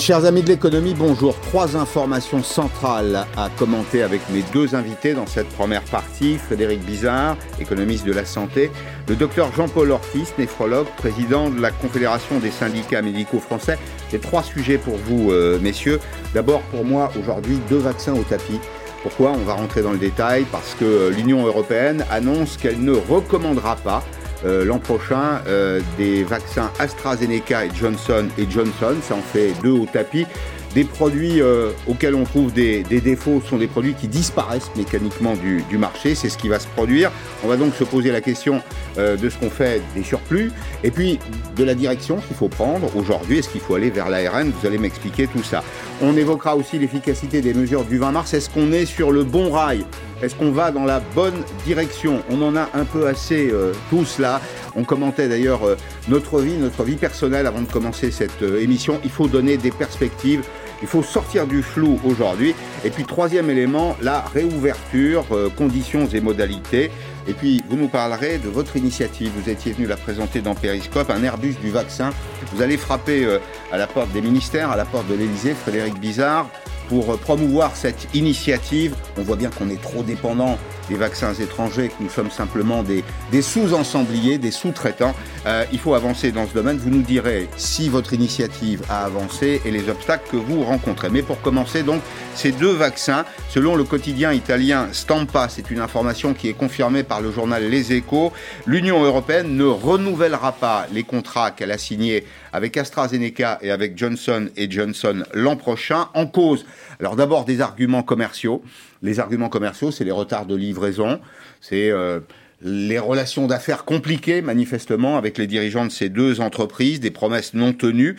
Chers amis de l'économie, bonjour. Trois informations centrales à commenter avec mes deux invités dans cette première partie. Frédéric Bizarre, économiste de la santé. Le docteur Jean-Paul Ortiz, néphrologue, président de la Confédération des syndicats médicaux français. J'ai trois sujets pour vous, euh, messieurs. D'abord, pour moi, aujourd'hui, deux vaccins au tapis. Pourquoi? On va rentrer dans le détail parce que l'Union européenne annonce qu'elle ne recommandera pas euh, l'an prochain euh, des vaccins AstraZeneca et Johnson et Johnson. Ça en fait deux au tapis. Des produits euh, auxquels on trouve des, défauts sont des produits qui disparaissent mécaniquement du, marché. C'est ce qui va se produire. On va donc se poser la question euh, de ce qu'on fait des surplus et puis de la direction qu'il faut prendre aujourd'hui. Est-ce qu'il faut aller vers l'ARN? Vous allez m'expliquer tout ça. On évoquera aussi l'efficacité des mesures du 20 mars. Est-ce qu'on est sur le bon rail? Est-ce qu'on va dans la bonne direction? On en a un peu assez euh, tous là. On commentait d'ailleurs notre vie, notre vie personnelle avant de commencer cette émission. Il faut donner des perspectives il faut sortir du flou aujourd'hui. Et puis troisième élément, la réouverture, euh, conditions et modalités. Et puis vous nous parlerez de votre initiative. Vous étiez venu la présenter dans Périscope, un Airbus du vaccin. Vous allez frapper euh, à la porte des ministères, à la porte de l'Elysée, Frédéric Bizarre pour promouvoir cette initiative. On voit bien qu'on est trop dépendant des vaccins étrangers, que nous sommes simplement des, sous-ensembliers, des sous-traitants. Euh, il faut avancer dans ce domaine. Vous nous direz si votre initiative a avancé et les obstacles que vous rencontrez. Mais pour commencer, donc, ces deux vaccins, selon le quotidien italien Stampa, c'est une information qui est confirmée par le journal Les Échos, l'Union européenne ne renouvellera pas les contrats qu'elle a signés avec AstraZeneca et avec Johnson Johnson l'an prochain en cause. Alors d'abord des arguments commerciaux. Les arguments commerciaux, c'est les retards de livraison, c'est euh, les relations d'affaires compliquées manifestement avec les dirigeants de ces deux entreprises, des promesses non tenues.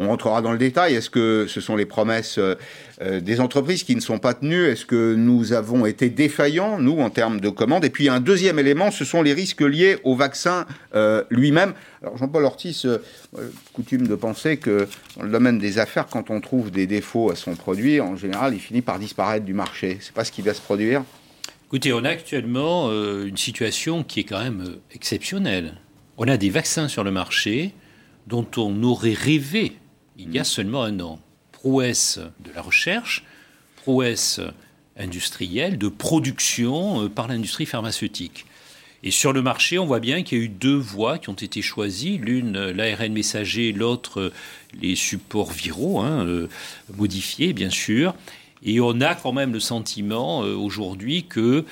On rentrera dans le détail. Est-ce que ce sont les promesses euh, euh, des entreprises qui ne sont pas tenues? Est-ce que nous avons été défaillants, nous, en termes de commandes? Et puis un deuxième élément, ce sont les risques liés au vaccin euh, lui-même. Alors Jean-Paul Ortiz, coutume de penser que dans le domaine des affaires, quand on trouve des défauts à son produit, en général, il finit par disparaître du marché. C'est pas ce qui va se produire? Écoutez, on a actuellement une situation qui est quand même exceptionnelle. On a des vaccins sur le marché dont on aurait rêvé il y a seulement un an. Prouesse de la recherche, prouesse industrielle, de production euh, par l'industrie pharmaceutique. Et sur le marché, on voit bien qu'il y a eu deux voies qui ont été choisies. L'une, euh, l'ARN messager, l'autre, euh, les supports viraux, hein, modifiés, bien sûr. Et on a quand même le sentiment aujourd'hui que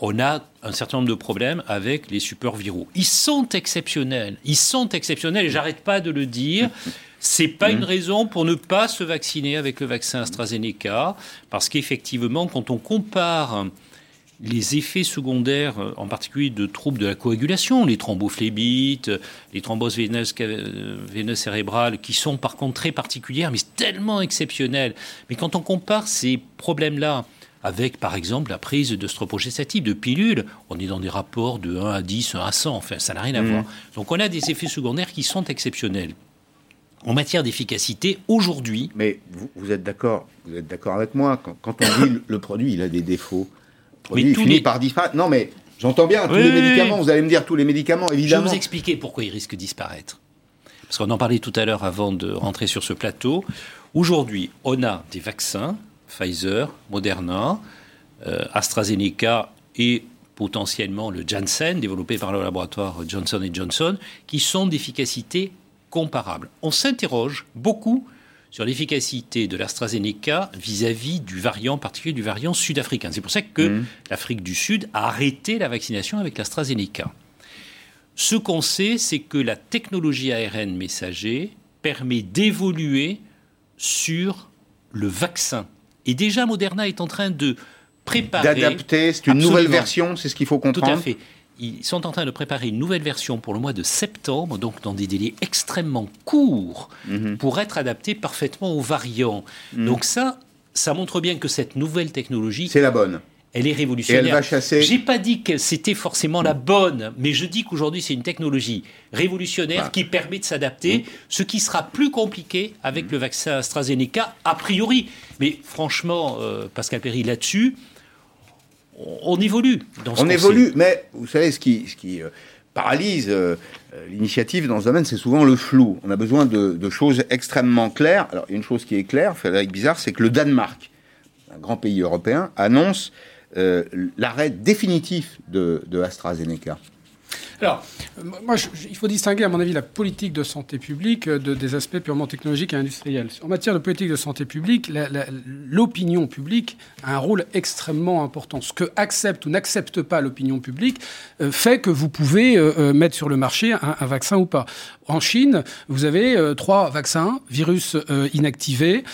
on a un certain nombre de problèmes avec les supports viraux. Ils sont exceptionnels. Ils sont exceptionnels et j'arrête pas de le dire. C'est pas une mmh. raison pour ne pas se vacciner avec le vaccin AstraZeneca, parce qu'effectivement, quand on compare les effets secondaires, en particulier de troubles de la coagulation, les thrombophlébite, les thromboses veineuses, veineuses, cérébrales, qui sont par contre très particulières, mais tellement exceptionnelles. Mais quand on compare ces problèmes-là avec, par exemple, la prise de stropogestative, de pilules, on est dans des rapports de 1 à 10, 1 à 100, enfin, ça n'a rien à mmh. voir. Donc on a des effets secondaires qui sont exceptionnels en matière d'efficacité aujourd'hui. Mais vous, êtes d'accord, vous êtes d'accord avec moi quand, on dit le produit il a des défauts, le produit finit par disparaître. Non mais j'entends bien tous les médicaments. Vous allez me dire tous les médicaments évidemment. Je vais vous expliquer pourquoi ils risquent de disparaître. Parce qu'on en parlait tout à l'heure avant de rentrer sur ce plateau. Aujourd'hui, on a des vaccins, Pfizer, Moderna, euh, AstraZeneca et potentiellement le Janssen, développé par le laboratoire Johnson Johnson, qui sont d'efficacité comparables. On s'interroge beaucoup sur l'efficacité de l'AstraZeneca vis-à-vis du variant particulier du variant sud-africain. C'est pour ça que mmh. l'Afrique du Sud a arrêté la vaccination avec l'AstraZeneca. Ce qu'on sait, c'est que la technologie ARN messager permet d'évoluer sur le vaccin. Et déjà, Moderna est en train de préparer... D'adapter, c'est une nouvelle version, c'est ce qu'il faut comprendre. Tout à fait ils sont en train de préparer une nouvelle version pour le mois de septembre, donc dans des délais extrêmement courts, mhm. pour être adapté parfaitement aux variants. Mhm. Donc ça, ça montre bien que cette nouvelle technologie... C'est la bonne. Elle est révolutionnaire. Et elle va chasser. J'ai pas dit que c'était forcément la bonne, mais je dis qu'aujourd'hui c'est une technologie révolutionnaire qui permet de s'adapter, mhm. ce qui sera plus compliqué avec le vaccin AstraZeneca a priori. Mais franchement, euh, Pascal Perry là-dessus, on évolue. on évolue, mais vous savez, ce qui, ce qui euh, paralyse l'initiative dans ce domaine, c'est souvent le flou. On a besoin de, choses extrêmement claires. Alors, une chose qui est claire, Frédéric Bizarre, c'est que le Danemark, un grand pays européen, annonce l'arrêt définitif de, de AstraZeneca. Alors, il faut distinguer, à mon avis, la politique de santé publique euh, de, des aspects purement technologiques et industriels. En matière de politique de santé publique, l'opinion publique a un rôle extrêmement important. Ce que accepte ou n'accepte pas l'opinion publique euh, fait que vous pouvez euh, mettre sur le marché un, vaccin ou pas. En Chine, vous avez trois vaccins, virus inactivés,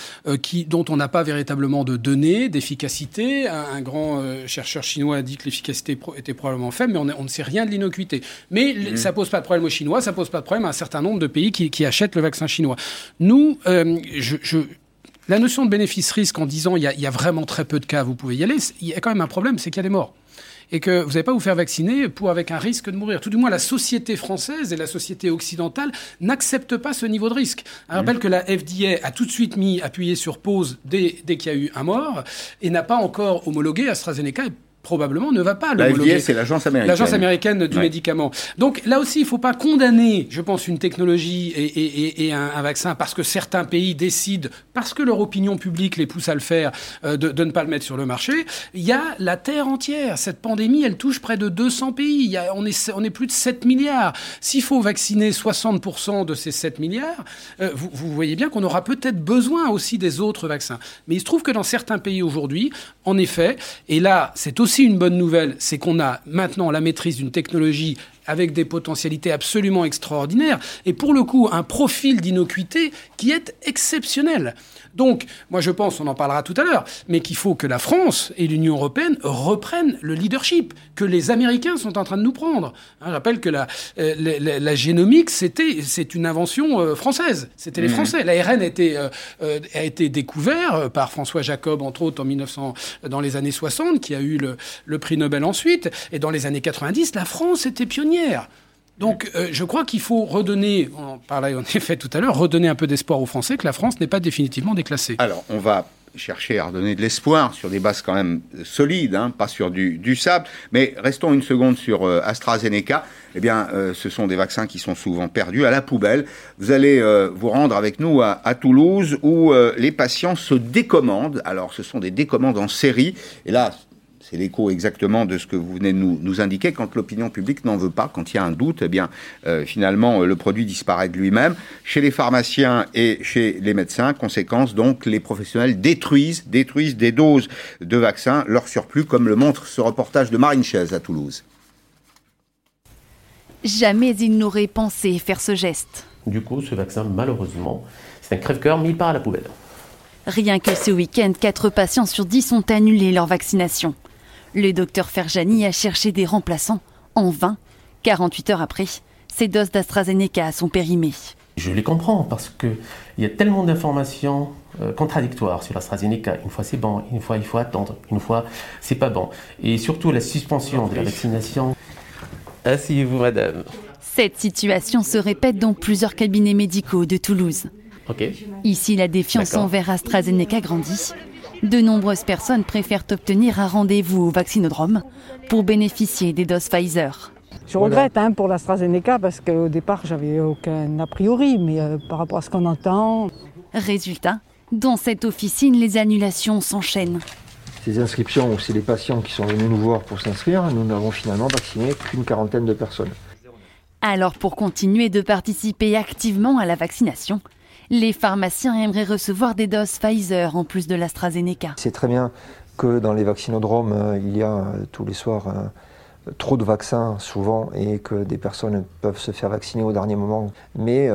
dont on n'a pas véritablement de données d'efficacité. Un, grand chercheur chinois a dit que l'efficacité était probablement faible, mais on, on ne sait rien de l'innocuité. Mais ça mmh. ça pose pas de problème aux Chinois, ça pose pas de problème à un certain nombre de pays qui, achètent le vaccin chinois. Nous, euh, la notion de bénéfice-risque en disant il y, a, il y, a, vraiment très peu de cas, vous pouvez y aller, il y a quand même un problème, c'est qu'il y a des morts. Et que vous n'allez pas vous faire vacciner pour avec un risque de mourir. Tout du moins, la société française et la société occidentale n'acceptent pas ce niveau de risque. Je rappelle que la FDA a tout de suite mis, appuyé sur pause dès, dès qu'il y a eu un mort et n'a pas encore homologué AstraZeneca probablement ne va pas le La c'est l'agence américaine. L'agence américaine du médicament. Donc là aussi, il ne faut pas condamner, je pense, une technologie et, un, vaccin parce que certains pays décident, parce que leur opinion publique les pousse à le faire, euh, de, ne pas le mettre sur le marché. Il y a la Terre entière. Cette pandémie, elle touche près de 200 pays. Il on, est, on est plus de 7 milliards. S'il faut vacciner 60% de ces 7 milliards, euh, vous, vous voyez bien qu'on aura peut-être besoin aussi des autres vaccins. Mais il se trouve que dans certains pays aujourd'hui, en effet, et là, c'est aussi une bonne nouvelle, c'est qu'on a maintenant la maîtrise d'une technologie avec des potentialités absolument extraordinaires et pour le coup un profil d'innocuité qui est exceptionnel. Donc, moi je pense, on en parlera tout à l'heure, mais qu'il faut que la France et l'Union européenne reprennent le leadership que les Américains sont en train de nous prendre. Hein, je rappelle que la, euh, la, génomique, c'était, c'est une invention euh, française. C'était les mmh. Français. L'ARN a été, euh, a été découvert par François Jacob, entre autres, en 1900, dans les années 60, qui a eu le, le prix Nobel ensuite. Et dans les années 90, la France était pionnière. Donc euh, je crois qu'il faut redonner, on parlait en effet tout à l'heure, redonner un peu d'espoir aux Français que la France n'est pas définitivement déclassée. Alors on va chercher à redonner de l'espoir sur des bases quand même solides, hein, pas sur du, sable. Mais restons une seconde sur euh, AstraZeneca. Eh bien, euh, ce sont des vaccins qui sont souvent perdus à la poubelle. Vous allez vous rendre avec nous à, à Toulouse où les patients se décommandent. Alors, ce sont des décommandes en série. Et là, c'est l'écho exactement de ce que vous venez de nous, indiquer. Quand l'opinion publique n'en veut pas, quand il y a un doute, eh bien, euh, finalement, euh, le produit disparaît de lui-même. Chez les pharmaciens et chez les médecins, conséquence, donc, les professionnels détruisent, détruisent des doses de vaccins, leur surplus, comme le montre ce reportage de Marine Chaise à Toulouse. Jamais il n'aurait pensé faire ce geste. Du coup, ce vaccin, malheureusement, c'est un crève-cœur mis par à la poubelle. Rien que ce week-end, 4 patients sur 10 ont annulé leur vaccination. Le docteur Ferjani a cherché des remplaçants en vain. 48 heures après, ces doses d'AstraZeneca sont périmées. Je les comprends parce qu'il y a tellement d'informations euh, contradictoires sur l'AstraZeneca. Une fois c'est bon, une fois il faut attendre, une fois c'est pas bon. Et surtout la suspension de la vaccination. Asseyez-vous, madame. Cette situation se répète dans plusieurs cabinets médicaux de Toulouse. Ici, la défiance envers AstraZeneca grandit. De nombreuses personnes préfèrent obtenir un rendez-vous au vaccinodrome pour bénéficier des doses Pfizer. Je regrette hein, pour l'AstraZeneca parce qu'au départ, j'avais aucun a priori, mais euh, par rapport à ce qu'on entend. Résultat, dans cette officine, les annulations s'enchaînent. Ces inscriptions, c'est les patients qui sont venus nous voir pour s'inscrire. Nous n'avons finalement vacciné qu'une quarantaine de personnes. Alors, pour continuer de participer activement à la vaccination, les pharmaciens aimeraient recevoir des doses Pfizer en plus de l'AstraZeneca. C'est très bien que dans les vaccinodromes, euh, il y a euh, tous les soirs euh, trop de vaccins souvent et que des personnes peuvent se faire vacciner au dernier moment. Mais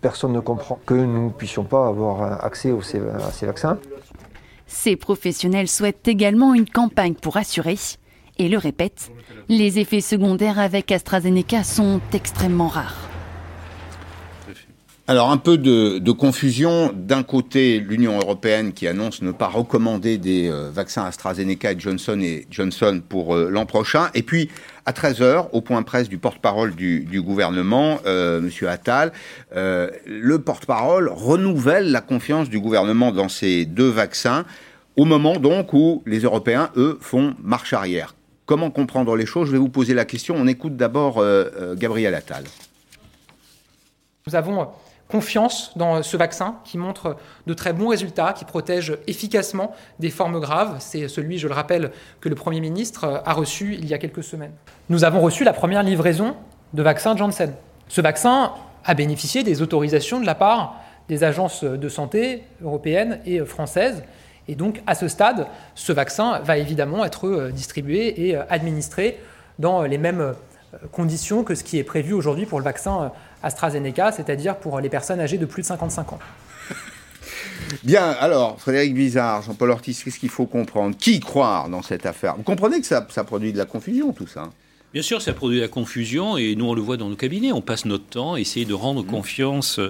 personne ne comprend que nous ne puissions pas avoir accès à ces vaccins. Ces professionnels souhaitent également une campagne pour assurer, et le répètent, les effets secondaires avec AstraZeneca sont extrêmement rares. Alors un peu de, confusion. D'un côté, l'Union européenne qui annonce ne pas recommander des euh, vaccins AstraZeneca et Johnson et Johnson pour euh, l'an prochain. Et puis à 13h, au point presse du porte-parole du, gouvernement, euh, Monsieur Attal, euh, le porte-parole renouvelle la confiance du gouvernement dans ces deux vaccins au moment donc où les Européens, eux, font marche arrière. Comment comprendre les choses? Je vais vous poser la question. On écoute d'abord Gabriel Attal. Nous avons confiance dans ce vaccin qui montre de très bons résultats, qui protège efficacement des formes graves. C'est celui, je le rappelle, que le Premier ministre a reçu il y a quelques semaines. Nous avons reçu la première livraison de vaccin Janssen. Ce vaccin a bénéficié des autorisations de la part des agences de santé européennes et françaises. Et donc, à ce stade, ce vaccin va évidemment être distribué et administré dans les mêmes conditions que ce qui est prévu aujourd'hui pour le vaccin AstraZeneca, c'est-à-dire pour les personnes âgées de plus de 55 ans. Bien, alors, Frédéric Bizarre, Jean-Paul Ortiz, qu'est-ce qu'il faut comprendre? Qui croire dans cette affaire? Vous comprenez que ça, ça produit de la confusion, tout ça Bien sûr, ça produit de la confusion et nous on le voit dans nos cabinets. On passe notre temps à essayer de rendre mmh. confiance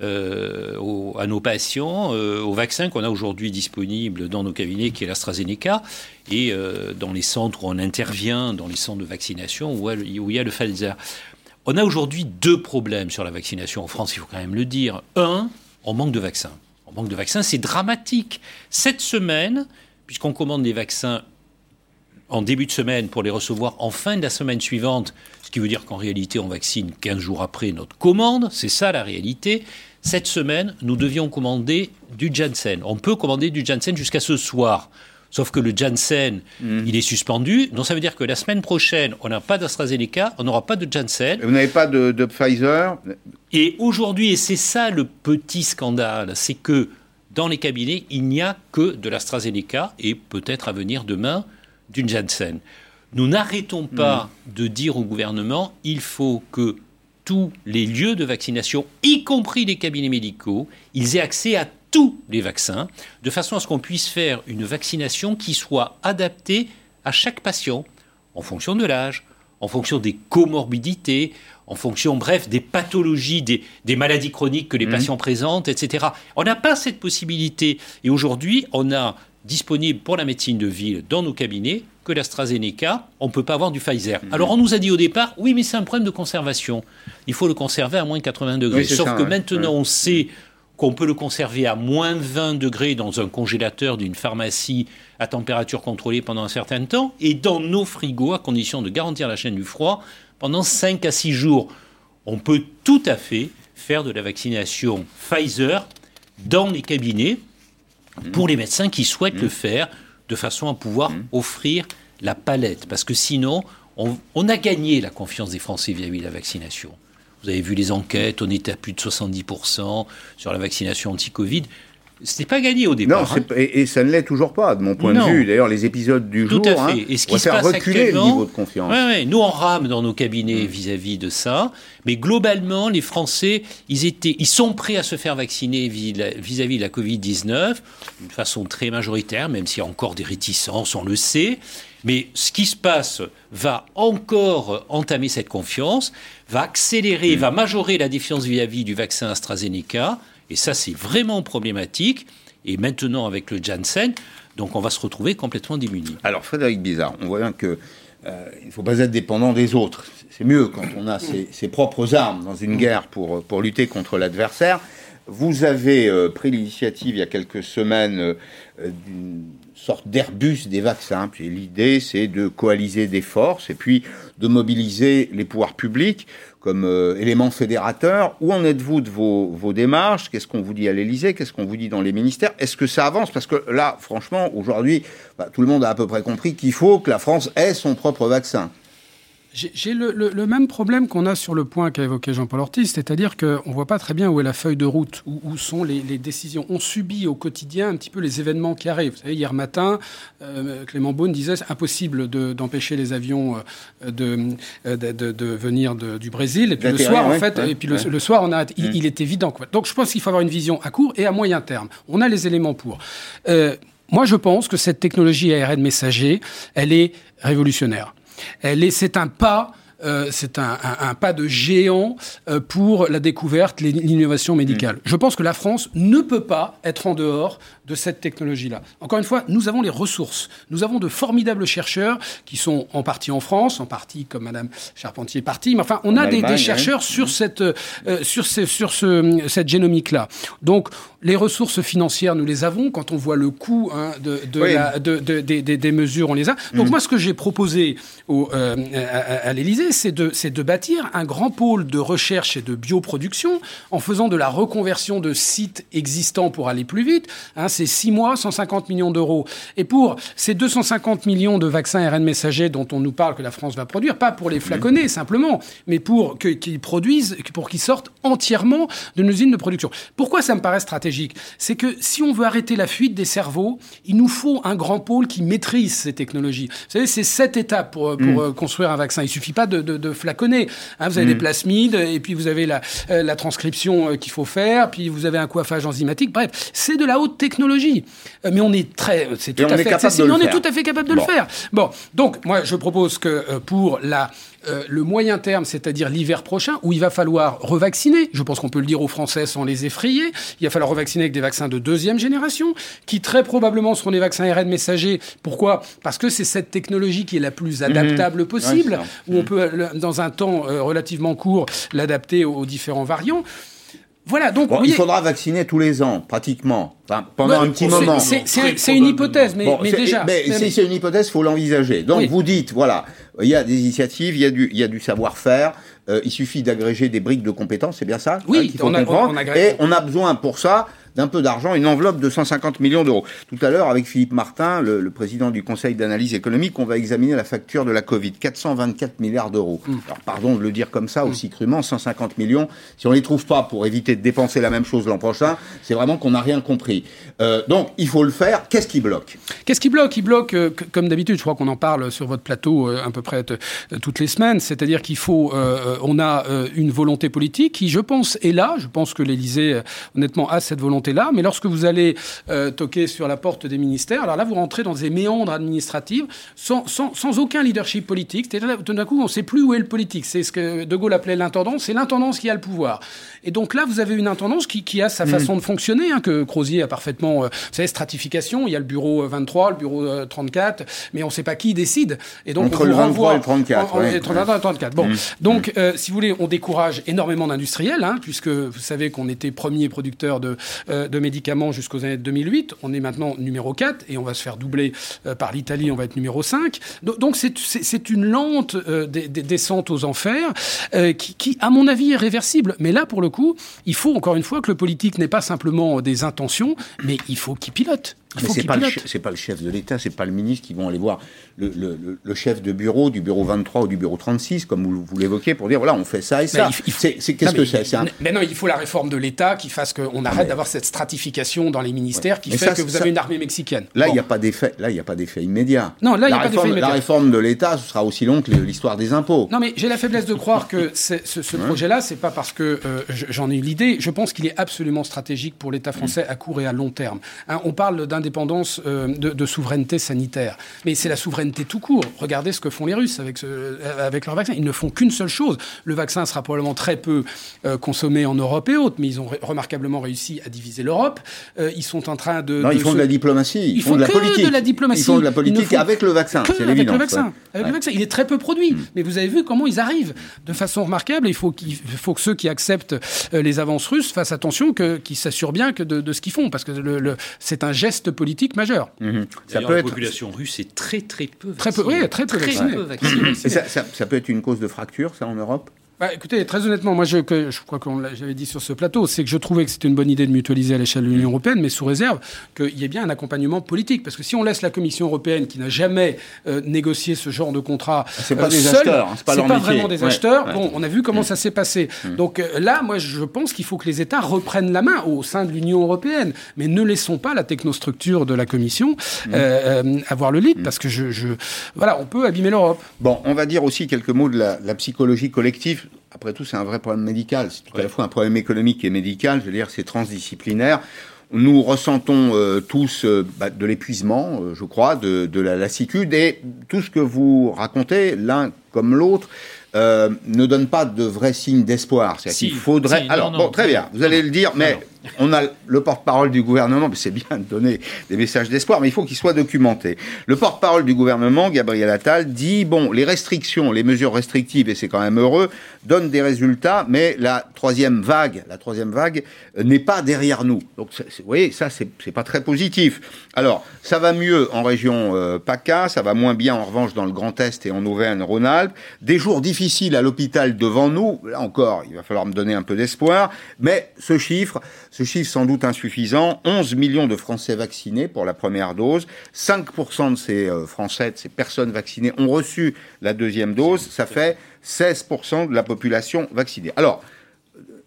euh, à nos patients, euh, au vaccin qu'on a aujourd'hui disponible dans nos cabinets, qui est l'AstraZeneca, et euh, dans les centres où on intervient, dans les centres de vaccination où, où il y a le Pfizer. On a aujourd'hui deux problèmes sur la vaccination en France, il faut quand même le dire. Un, on manque de vaccins. On manque de vaccins, c'est dramatique. Cette semaine, puisqu'on commande des vaccins en début de semaine pour les recevoir en fin de la semaine suivante, ce qui veut dire qu'en réalité on vaccine 15 jours après notre commande, c'est ça la réalité. Cette semaine, nous devions commander du Janssen. On peut commander du Janssen jusqu'à ce soir. Sauf que le Janssen, hmm. il est suspendu. Donc ça veut dire que la semaine prochaine, on n'a pas d'AstraZeneca, on n'aura pas de Janssen. Vous n'avez pas de, Pfizer? Et aujourd'hui, et c'est ça le petit scandale, c'est que dans les cabinets, il n'y a que de l'AstraZeneca et peut-être à venir demain d'une Janssen. Nous n'arrêtons pas hmm. de dire au gouvernement, il faut que tous les lieux de vaccination, y compris les cabinets médicaux, ils aient accès à tous les vaccins, de façon à ce qu'on puisse faire une vaccination qui soit adaptée à chaque patient, en fonction de l'âge, en fonction des comorbidités, en fonction, bref, des pathologies, des, maladies chroniques que les mmh. patients présentent, etc. On n'a pas cette possibilité. Et aujourd'hui, on a disponible pour la médecine de ville dans nos cabinets que l'AstraZeneca, on ne peut pas avoir du Pfizer. Mmh. Alors on nous a dit au départ, oui, mais c'est un problème de conservation. Il faut le conserver à moins de 80 degrés. Sauf que maintenant, on sait qu'on peut le conserver à moins de 20 degrés dans un congélateur d'une pharmacie à température contrôlée pendant un certain temps, et dans nos frigos, à condition de garantir la chaîne du froid, pendant 5 à 6 jours. On peut tout à fait faire de la vaccination Pfizer dans les cabinets pour les médecins qui souhaitent le faire de façon à pouvoir offrir la palette. Parce que sinon, on, a gagné la confiance des Français de la vaccination. Vous avez vu les enquêtes, on était à plus de 70% sur la vaccination anti-Covid. Ce n'est pas gagné au départ. Non, hein. et, ça ne l'est toujours pas, de mon point de vue. D'ailleurs, les épisodes du jour, à fait. Hein, et ce qui se passe reculer le niveau de confiance. Nous, on rame dans nos cabinets mm. vis-à-vis de ça. Mais globalement, les Français, ils, étaient, ils sont prêts à se faire vacciner vis-à-vis de la Covid-19, d'une façon très majoritaire, même s'il y a encore des réticences, on le sait. Mais ce qui se passe va encore entamer cette confiance, va accélérer, va majorer la défiance vis-à-vis du vaccin AstraZeneca. Et ça, c'est vraiment problématique. Et maintenant, avec le Janssen, donc on va se retrouver complètement démunis. Alors, Frédéric Bizarre, on voit bien que euh, il ne faut pas être dépendant des autres. C'est mieux quand on a ses, propres armes dans une guerre pour, pour lutter contre l'adversaire. Vous avez euh, pris l'initiative il y a quelques semaines euh, d'une sorte d'Airbus des vaccins. L'idée, c'est de coaliser des forces et puis de mobiliser les pouvoirs publics comme euh, élément fédérateur. Où en êtes-vous de vos, vos démarches? Qu'est-ce qu'on vous dit à l'Élysée? Qu'est-ce qu'on vous dit dans les ministères? Est-ce que ça avance? Parce que là, franchement, aujourd'hui, bah, tout le monde a à peu près compris qu'il faut que la France ait son propre vaccin. J'ai le, même problème qu'on a sur le point qu'a évoqué Jean-Paul Ortiz, c'est-à-dire qu'on ne voit pas très bien où est la feuille de route, où, sont les, décisions. On subit au quotidien un petit peu les événements qui arrivent. Vous savez, hier matin, euh, Clément Beaune disait c'est impossible d'empêcher les avions euh, de, de, venir du Brésil. Et puis le soir, en fait, et puis le, soir, on a, il, est évident. Donc je pense qu'il faut avoir une vision à court et à moyen terme. On a les éléments pour. Euh, moi, je pense que cette technologie ARN messager, elle est révolutionnaire c'est un pas euh, c'est un, pas de géant euh, pour la découverte, l'innovation médicale. Mm. Je pense que la France ne peut pas être en dehors de cette technologie-là. Encore une fois, nous avons les ressources. Nous avons de formidables chercheurs qui sont en partie en France, en partie comme Madame Charpentier est partie, mais enfin, on a des, chercheurs sur cette euh, sur, sur ce, cette génomique-là. Donc, les ressources financières, nous les avons. Quand on voit le coût hein, de, de, des mesures, on les a. Donc, mm. moi, ce que j'ai proposé au, euh, à, à l'Élysée, c'est de, de bâtir un grand pôle de recherche et de bioproduction en faisant de la reconversion de sites existants pour aller plus vite. Hein, c'est 6 mois, 150 millions d'euros. Et pour ces 250 millions de vaccins RN messagers dont on nous parle que la France va produire, pas pour les flaconner simplement, mais pour qu'ils produisent, pour qu'ils sortent entièrement d'une usine de production. Pourquoi ça me paraît stratégique? C'est que si on veut arrêter la fuite des cerveaux, il nous faut un grand pôle qui maîtrise ces technologies. Vous savez, c'est sept étapes pour, pour mm. euh, construire un vaccin. Il suffit pas de, de, de flaconner. Hein, vous avez des mm. plasmides, et puis vous avez la, euh, la transcription euh, qu'il faut faire, puis vous avez un coiffage enzymatique. Bref, c'est de la haute technologie. Mais on est très, c'est tout à fait accessible. On est tout à fait capable de le faire. Bon, donc moi je propose que pour la euh, le moyen terme, c'est-à-dire l'hiver prochain, où il va falloir revacciner. Je pense qu'on peut le dire aux Français sans les effrayer. Il va falloir revacciner avec des vaccins de deuxième génération, qui très probablement seront des vaccins ARN messagers. Pourquoi? Parce que c'est cette technologie qui est la plus mhm. adaptable possible, où on peut, euh, dans un temps euh, relativement court, l'adapter aux différents variants. Voilà, donc il faudra vacciner tous les ans, pratiquement, pendant un petit moment. C'est une hypothèse, mais, déjà. Mais, si c'est une hypothèse, faut l'envisager. Donc vous dites, voilà, il y a des initiatives, il y a du, il y a du savoir-faire. Euh, il suffit d'agréger des briques de compétences, c'est bien ça Oui, on, a, on, Et on a besoin pour ça d'un peu d'argent, une enveloppe de 150 millions d'euros. Tout à l'heure, avec Philippe Martin, le, président du Conseil d'analyse économique, on va examiner la facture de la Covid. 424 milliards d'euros. Mmh. Alors, pardon de le dire comme ça, aussi crûment, 150 millions. Si on ne les trouve pas pour éviter de dépenser la même chose l'an prochain, c'est vraiment qu'on n'a rien compris. Euh, donc, il faut le faire. Qu'est-ce qui bloque? Qu'est-ce qui bloque? Il bloque, euh, comme d'habitude, je crois qu'on en parle sur votre plateau euh, à peu près toutes les semaines, c'est-à-dire qu'il faut, on a une volonté politique qui, je pense, est là. Je pense que l'Élysée, honnêtement, a cette volonté là mais lorsque vous allez euh, toquer sur la porte des ministères, alors là, vous rentrez dans des méandres administratifs sans, sans, sans aucun leadership politique. Tout d'un coup, on ne sait plus où est le politique. C'est ce que De Gaulle appelait l'intendance. C'est l'intendance qui a le pouvoir. Et donc là, vous avez une intendance qui, qui a sa mm. façon de fonctionner, hein, que Crozier a parfaitement. Euh, vous savez, stratification. Il y a le bureau 23, le bureau 34, mais on ne sait pas qui décide. Et donc, Entre on le 23 et le 34. En, 34. Bon, mm. donc, euh, si vous voulez, on décourage énormément d'industriels, hein, puisque vous savez qu'on était premier producteur de, de médicaments jusqu'aux années 2008. On est maintenant numéro 4 et on va se faire doubler euh, par l'Italie, on va être numéro 5. Donc c'est une lente euh, descente aux enfers euh, qui, qui, à mon avis, est réversible. Mais là, pour le coup, il faut encore une fois que le politique n'ait pas simplement des intentions, mais il faut qu'il pilote. Mais c'est pas, le, pas le chef de l'État, c'est pas le ministre qui vont aller voir le, le, le, chef de bureau du bureau 23 ou du bureau 36, comme vous, vous l'évoquez, pour dire voilà, on fait ça et ça. C'est qu'est-ce que c'est Mais non, il faut la réforme de l'État qui fasse qu'on arrête d'avoir cette stratification dans les ministères qui fait que vous avez une armée mexicaine. Là, il n'y a pas d'effet. Là, il n'y a pas d'effet immédiat. Non, là, il n'y a pas d'effet immédiat. La réforme de l'État, ce sera aussi long que l'histoire des impôts. Non, mais j'ai la faiblesse de croire que ce, ce projet-là, c'est pas parce que euh, j'en ai eu l'idée. Je pense qu'il est absolument stratégique pour l'État français à court et à long terme. Hein, on parle d'indépendance. Euh, de, souveraineté sanitaire. Mais c'est la souveraineté tout court. Regardez ce que font les Russes avec, ce, avec leur vaccin. Ils ne font qu'une seule chose. Le vaccin sera probablement très peu euh, consommé en Europe et autres, mais ils ont remarquablement réussi à diviser l'Europe. Euh, ils sont en train de... Non, ils font de la diplomatie. Ils, font, de la politique. de la diplomatie. Ils font de la politique avec le vaccin. Que avec le vaccin. Avec le vaccin. Il est très peu produit. Mm. Mais vous avez vu comment ils arrivent de façon remarquable. il faut, qu'il faut que ceux qui acceptent euh, les avances russes fassent attention, qu'ils s'assurent bien que de, ce qu'ils font, parce que le, c'est un geste politique majeur. Mhm. Ça peut la population russe est très très peu vaccinée. Très peu, oui, très peu vaccinée. ça, ça, peut être une cause de fracture, ça, en Europe? Bah, écoutez, très honnêtement, moi, je, je crois qu'on j'avais dit sur ce plateau, c'est que je trouvais que c'était une bonne idée de mutualiser à l'échelle de l'Union européenne, mais sous réserve qu'il y ait bien un accompagnement politique. Parce que si on laisse la Commission européenne, qui n'a jamais euh, négocié ce genre de contrat, c'est pas euh, des acheteurs, hein, c'est pas, pas vraiment des acheteurs. Bon, on a vu comment mm. ça s'est passé. Mm. Donc euh, là, moi, je pense qu'il faut que les États reprennent la main au sein de l'Union européenne, mais ne laissons pas la technostructure de la Commission mm. avoir le lead, parce que je, je, voilà, on peut abîmer l'Europe. Bon, on va dire aussi quelques mots de la, la psychologie collective après tout, c'est un vrai problème médical. C'est tout à la fois un problème économique et médical. Je veux dire, c'est transdisciplinaire. Nous ressentons euh, tous euh, bah, de l'épuisement, euh, je crois, de, de, la lassitude, et tout ce que vous racontez, l'un comme l'autre, ne donne pas de vrais signes d'espoir. Si, faudrait. Alors, bon, très bien, vous allez le dire, mais on a le porte-parole du gouvernement, c'est bien de donner des messages d'espoir, mais il faut qu'il soit documenté. Le porte-parole du gouvernement, Gabriel Attal, dit bon, les restrictions, les mesures restrictives, et c'est quand même heureux, donnent des résultats, mais la troisième vague, la troisième vague euh, n'est pas derrière nous. Donc, vous voyez, ça, c'est pas très positif. Alors, ça va mieux en région euh, PACA, ça va moins bien en revanche dans le Grand Est et en Auvergne-Rhône-Alpes. Des jours difficiles à l'hôpital devant nous. Là encore, il va falloir me donner un peu d'espoir, mais ce chiffre ce chiffre sans doute insuffisant, 11 millions de Français vaccinés pour la première dose, 5% de ces euh, Français, de ces personnes vaccinées ont reçu la deuxième dose, ça fait 16% de la population vaccinée. Alors,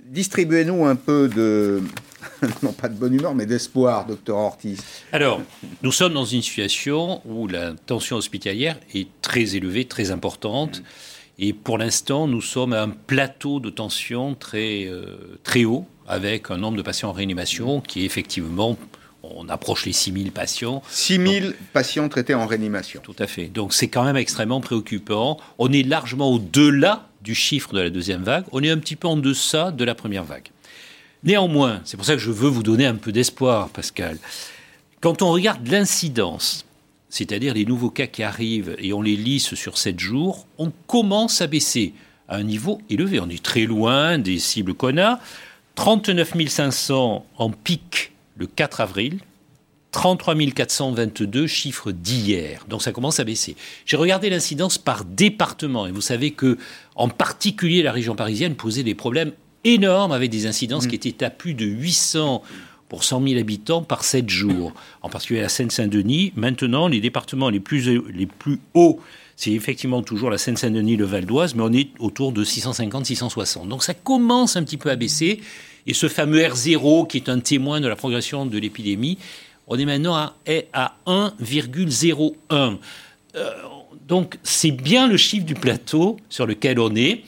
distribuez-nous un peu de, non pas de bonne humeur, mais d'espoir, docteur Ortiz. Alors, nous sommes dans une situation où la tension hospitalière est très élevée, très importante. Et pour l'instant, nous sommes à un plateau de tension très, euh, très haut avec un nombre de patients en réanimation qui est effectivement on approche les 6000 patients. 6000 patients traités en réanimation. Tout à fait. Donc c'est quand même extrêmement préoccupant. On est largement au-delà du chiffre de la deuxième vague. On est un petit peu en deçà de la première vague. Néanmoins, c'est pour ça que je veux vous donner un peu d'espoir, Pascal. Quand on regarde l'incidence, c'est-à-dire les nouveaux cas qui arrivent et on les lisse sur 7 jours, on commence à baisser à un niveau élevé. On est très loin des cibles qu'on a. 39 500 en pic le 4 avril, 33 422 chiffres d'hier. Donc ça commence à baisser. J'ai regardé l'incidence par département et vous savez que en particulier la région parisienne posait des problèmes énormes avec des incidences mmh. qui étaient à plus de 800 pour 100 000 habitants par 7 jours. En particulier à Seine-Saint-Denis. Maintenant, les départements les plus, les plus hauts c'est effectivement toujours la Seine-Saint-Denis, le Val d'Oise, mais on est autour de 650-660. Donc ça commence un petit peu à baisser. Et ce fameux R0, qui est un témoin de la progression de l'épidémie, on est maintenant à, à 1,01. Euh, donc c'est bien le chiffre du plateau sur lequel on est.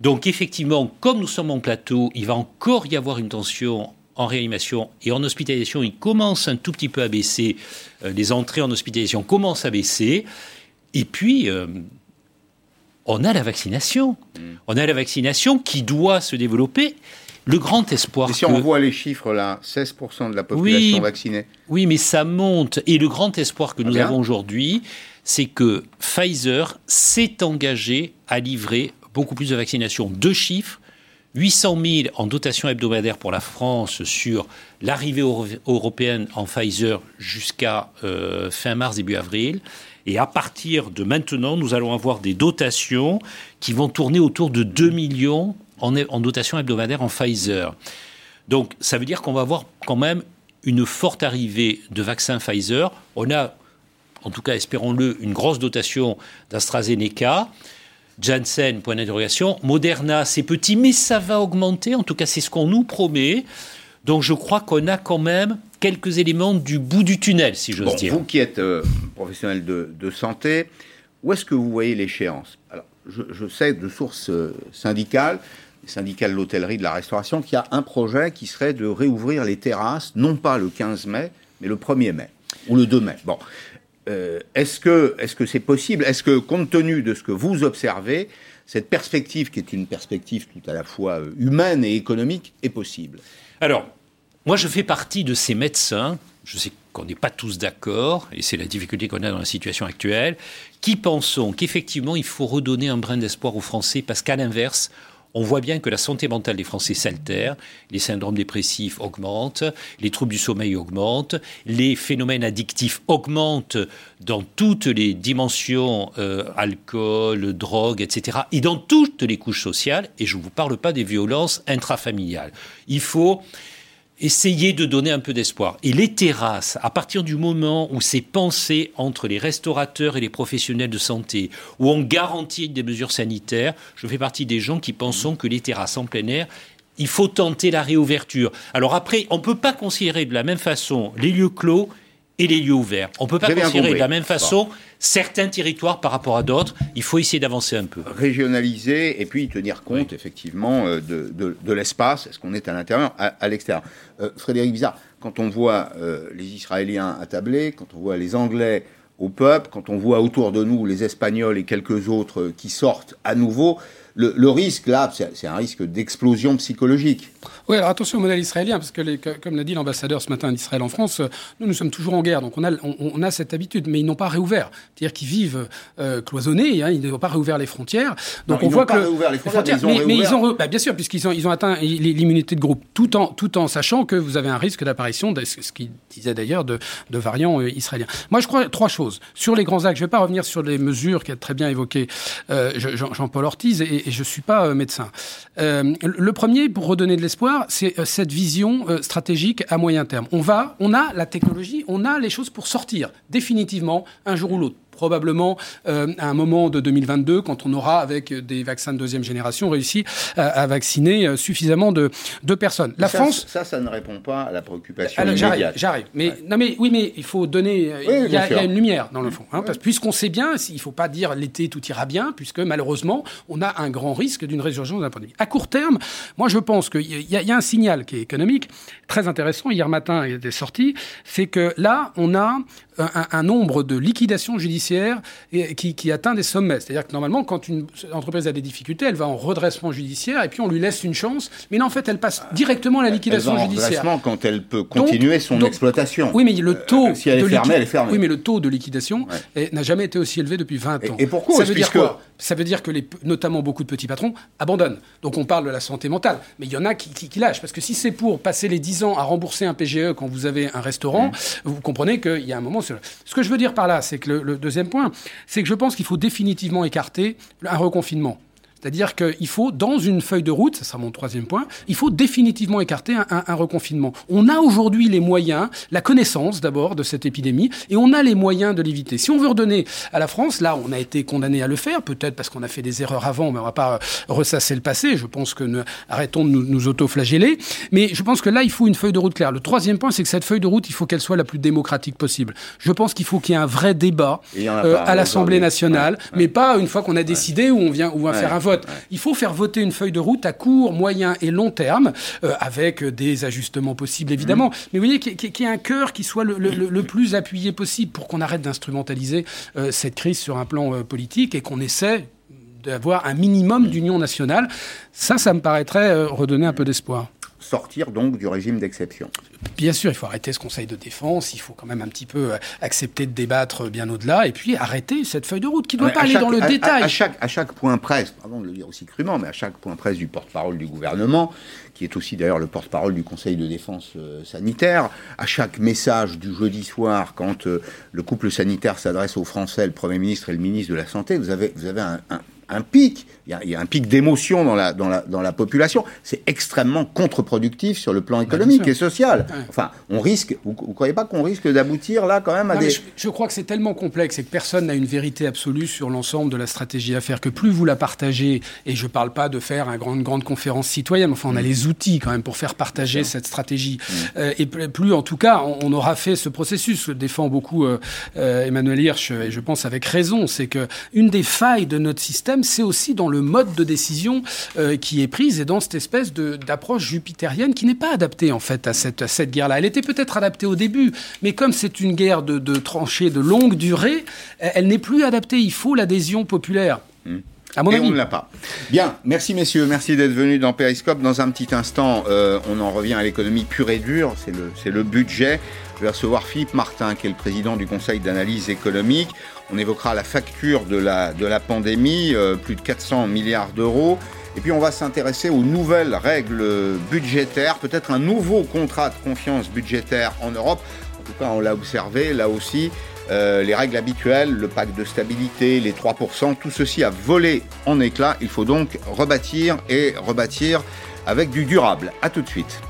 Donc effectivement, comme nous sommes en plateau, il va encore y avoir une tension en réanimation et en hospitalisation. Il commence un tout petit peu à baisser. Euh, les entrées en hospitalisation commencent à baisser. Et puis, euh, on a la vaccination. Mm. On a la vaccination qui doit se développer. Le grand espoir. si on voit les chiffres là, 16% de la population vaccinée. Oui, mais ça monte. Et le grand espoir que nous avons aujourd'hui, c'est que Pfizer s'est engagé à livrer beaucoup plus de vaccinations. Deux chiffres 800 000 en dotation hebdomadaire pour la France sur l'arrivée européenne en Pfizer jusqu'à euh, fin mars, début avril. Et à partir de maintenant, nous allons avoir des dotations qui vont tourner autour de 2 millions en, en dotation hebdomadaire en Pfizer. Donc ça veut dire qu'on va avoir quand même une forte arrivée de vaccins Pfizer. On a, en tout cas espérons-le, une grosse dotation d'AstraZeneca. Janssen, point d'interrogation. Moderna, c'est petit, mais ça va augmenter. En tout cas, c'est ce qu'on nous promet. Donc je crois qu'on a quand même quelques éléments du bout du tunnel, si j'ose dire. Vous qui êtes euh, professionnel de, santé, où est-ce que vous voyez l'échéance? Alors, je, sais de sources euh, syndicales, syndicales de l'hôtellerie, de la restauration, qu'il y a un projet qui serait de réouvrir les terrasses, non pas le 15 mai, mais le 1er mai, ou le 2 mai. Bon. Euh, est-ce que est-ce que c'est possible? Est-ce que compte tenu de ce que vous observez, cette perspective qui est une perspective tout à la fois humaine et économique est possible? Alors, moi, je fais partie de ces médecins, je sais qu'on n'est pas tous d'accord, et c'est la difficulté qu'on a dans la situation actuelle, qui pensons qu'effectivement, il faut redonner un brin d'espoir aux Français, parce qu'à l'inverse, on voit bien que la santé mentale des Français s'altère, les syndromes dépressifs augmentent, les troubles du sommeil augmentent, les phénomènes addictifs augmentent dans toutes les dimensions, euh, alcool, drogue, etc., et dans toutes les couches sociales, et je ne vous parle pas des violences intrafamiliales. Il faut essayer de donner un peu d'espoir. Et les terrasses, à partir du moment où c'est pensé entre les restaurateurs et les professionnels de santé, où on garantit des mesures sanitaires, je fais partie des gens qui pensent que les terrasses en plein air il faut tenter la réouverture. Alors après, on ne peut pas considérer de la même façon les lieux clos et les lieux ouverts. On ne peut pas considérer de la même façon certains territoires par rapport à d'autres. Il faut essayer d'avancer un peu. Régionaliser et puis tenir compte effectivement euh, de, l'espace. Est-ce qu'on est à l'intérieur, à, l'extérieur euh, Frédéric Bizarre, quand on voit euh, les Israéliens attablés, quand on voit les Anglais au peuple, quand on voit autour de nous les Espagnols et quelques autres qui sortent à nouveau, le, risque, là, c'est un risque d'explosion psychologique. Oui, alors attention au modèle israélien, parce que, les, comme l'a dit l'ambassadeur ce matin d'Israël en France, nous, nous sommes toujours en guerre, donc on a, on, a cette habitude, mais ils n'ont pas réouvert. C'est-à-dire qu'ils vivent euh, cloisonnés, hein, ils n'ont pas réouvert les frontières. Donc on voit pas que. Réouvert les frontières, mais, ils ont, bah, bien sûr, puisqu'ils ont, ils ont atteint l'immunité de groupe, tout en, tout en sachant que vous avez un risque d'apparition, de, ce qu'il disait d'ailleurs, de, de variants euh, israéliens. Moi, je crois trois choses. Sur les grands axes, je ne vais pas revenir sur les mesures qui a très bien évoquées euh, Jean-Paul Ortiz, et, et je ne suis pas euh, médecin. Euh, le premier, pour redonner de l'espoir, c'est cette vision stratégique à moyen terme. On va, on a la technologie, on a les choses pour sortir définitivement un jour ou l'autre probablement euh, à un moment de 2022, quand on aura, avec des vaccins de deuxième génération, réussi à, vacciner euh, suffisamment de, de personnes. La France... Ça, ça ne répond pas à la préoccupation alors, J'arrive, j'arrive. Mais, non, mais, oui, mais il faut donner... il, y a, une lumière, dans le fond. Hein, parce, puisqu'on sait bien, il ne faut pas dire l'été, tout ira bien, puisque malheureusement, on a un grand risque d'une résurgence de la pandémie. À court terme, moi, je pense qu'il y, y, a un signal qui est économique, très intéressant. Hier matin, il était sorti. C'est que là, on a un, nombre de liquidations judiciaires qui, qui atteint des sommets. C'est-à-dire que normalement, quand une entreprise a des difficultés, elle va en redressement judiciaire et puis on lui laisse une chance. Mais là, en fait, elle passe directement à la liquidation elle va en judiciaire. Redressement quand elle peut continuer son exploitation. Oui, mais le taux. Euh, si elle est fermée, elle est fermée. Oui, mais le taux de liquidation n'a jamais été aussi élevé depuis 20 ans. Et, pourquoi Ça veut dire quoi? Ça veut dire que les, notamment beaucoup de petits patrons abandonnent. Donc on parle de la santé mentale. Mais il y en a qui, qui, lâchent. Parce que si c'est pour passer les 10 ans à rembourser un PGE quand vous avez un restaurant, mmh. vous comprenez qu'il y a un moment. Ce que je veux dire par là, c'est que le, deuxième point, c'est que je pense qu'il faut définitivement écarter un reconfinement. C'est-à-dire qu'il faut, dans une feuille de route, ça sera mon troisième point, il faut définitivement écarter un, reconfinement. On a aujourd'hui les moyens, la connaissance d'abord de cette épidémie, et on a les moyens de l'éviter. Si on veut redonner à la France, là, on a été condamné à le faire, peut-être parce qu'on a fait des erreurs avant, mais on ne va pas ressasser le passé. Je pense que arrêtons de nous, nous auto-flageller. Mais je pense que là, il faut une feuille de route claire. Le troisième point, c'est que cette feuille de route, il faut qu'elle soit la plus démocratique possible. Je pense qu'il faut qu'il y ait un vrai débat euh, à l'Assemblée nationale, mais pas une fois qu'on a décidé où on vient, où on va faire un vote. Il faut faire voter une feuille de route à court, moyen et long terme, euh, avec des ajustements possibles évidemment. Mmh. Mais vous voyez qu'il y ait un cœur qui soit le, plus appuyé possible pour qu'on arrête d'instrumentaliser euh, cette crise sur un plan euh, politique et qu'on essaie d'avoir un minimum d'union nationale. Ça, ça me paraîtrait redonner un peu d'espoir sortir donc du régime d'exception. Bien sûr, il faut arrêter ce Conseil de défense, il faut quand même un petit peu euh, accepter de débattre bien au-delà, et puis arrêter cette feuille de route qui ne doit pas aller dans le détail. À, chaque, à chaque point presse, pardon de le dire aussi crûment, mais à chaque point presse du porte-parole du gouvernement, qui est aussi d'ailleurs le porte-parole du Conseil de défense euh, sanitaire, à chaque message du jeudi soir, quand euh, le couple sanitaire s'adresse aux Français, le Premier ministre et le ministre de la Santé, vous avez, vous avez un, un pic, il y, a, un pic d'émotion dans la, dans, la, dans la population. C'est extrêmement contre-productif sur le plan bah, économique et social. Enfin, on risque, vous ne croyez pas qu'on risque d'aboutir là quand même à des... Je, crois que c'est tellement complexe et que personne n'a une vérité absolue sur l'ensemble de la stratégie à faire, que plus vous la partagez, et je ne parle pas de faire une grande, grande conférence citoyenne, enfin on a mm. les outils quand même pour faire partager cette stratégie, mm. euh, et plus en tout cas on, aura fait ce processus, le défend beaucoup euh, euh, Emmanuel Hirsch, et je pense avec raison, c'est que une des failles de notre système, c'est aussi dans le mode de décision euh, qui est prise et dans cette espèce d'approche jupitérienne qui n'est pas adaptée en fait à cette, cette guerre-là. Elle était peut-être adaptée au début, mais comme c'est une guerre de, de tranchées de longue durée, elle n'est plus adaptée. Il faut l'adhésion populaire. Hmm. À mon et avis. on ne l'a pas. Bien, merci messieurs, merci d'être venus dans Periscope. Dans un petit instant, euh, on en revient à l'économie pure et dure, c'est le, le budget. Je vais recevoir Philippe Martin, qui est le président du Conseil d'analyse économique. On évoquera la facture de la, de la pandémie, euh, plus de 400 milliards d'euros. Et puis on va s'intéresser aux nouvelles règles budgétaires, peut-être un nouveau contrat de confiance budgétaire en Europe. En tout cas, on l'a observé, là aussi, euh, les règles habituelles, le pacte de stabilité, les 3%, tout ceci a volé en éclats. Il faut donc rebâtir et rebâtir avec du durable. A tout de suite.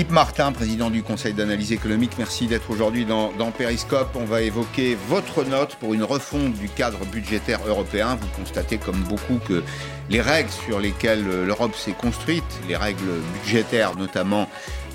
Philippe Martin, président du Conseil d'analyse économique, merci d'être aujourd'hui dans, Periscope. On va évoquer votre note pour une refonte du cadre budgétaire européen. Vous constatez comme beaucoup que les règles sur lesquelles l'Europe s'est construite, les règles budgétaires notamment,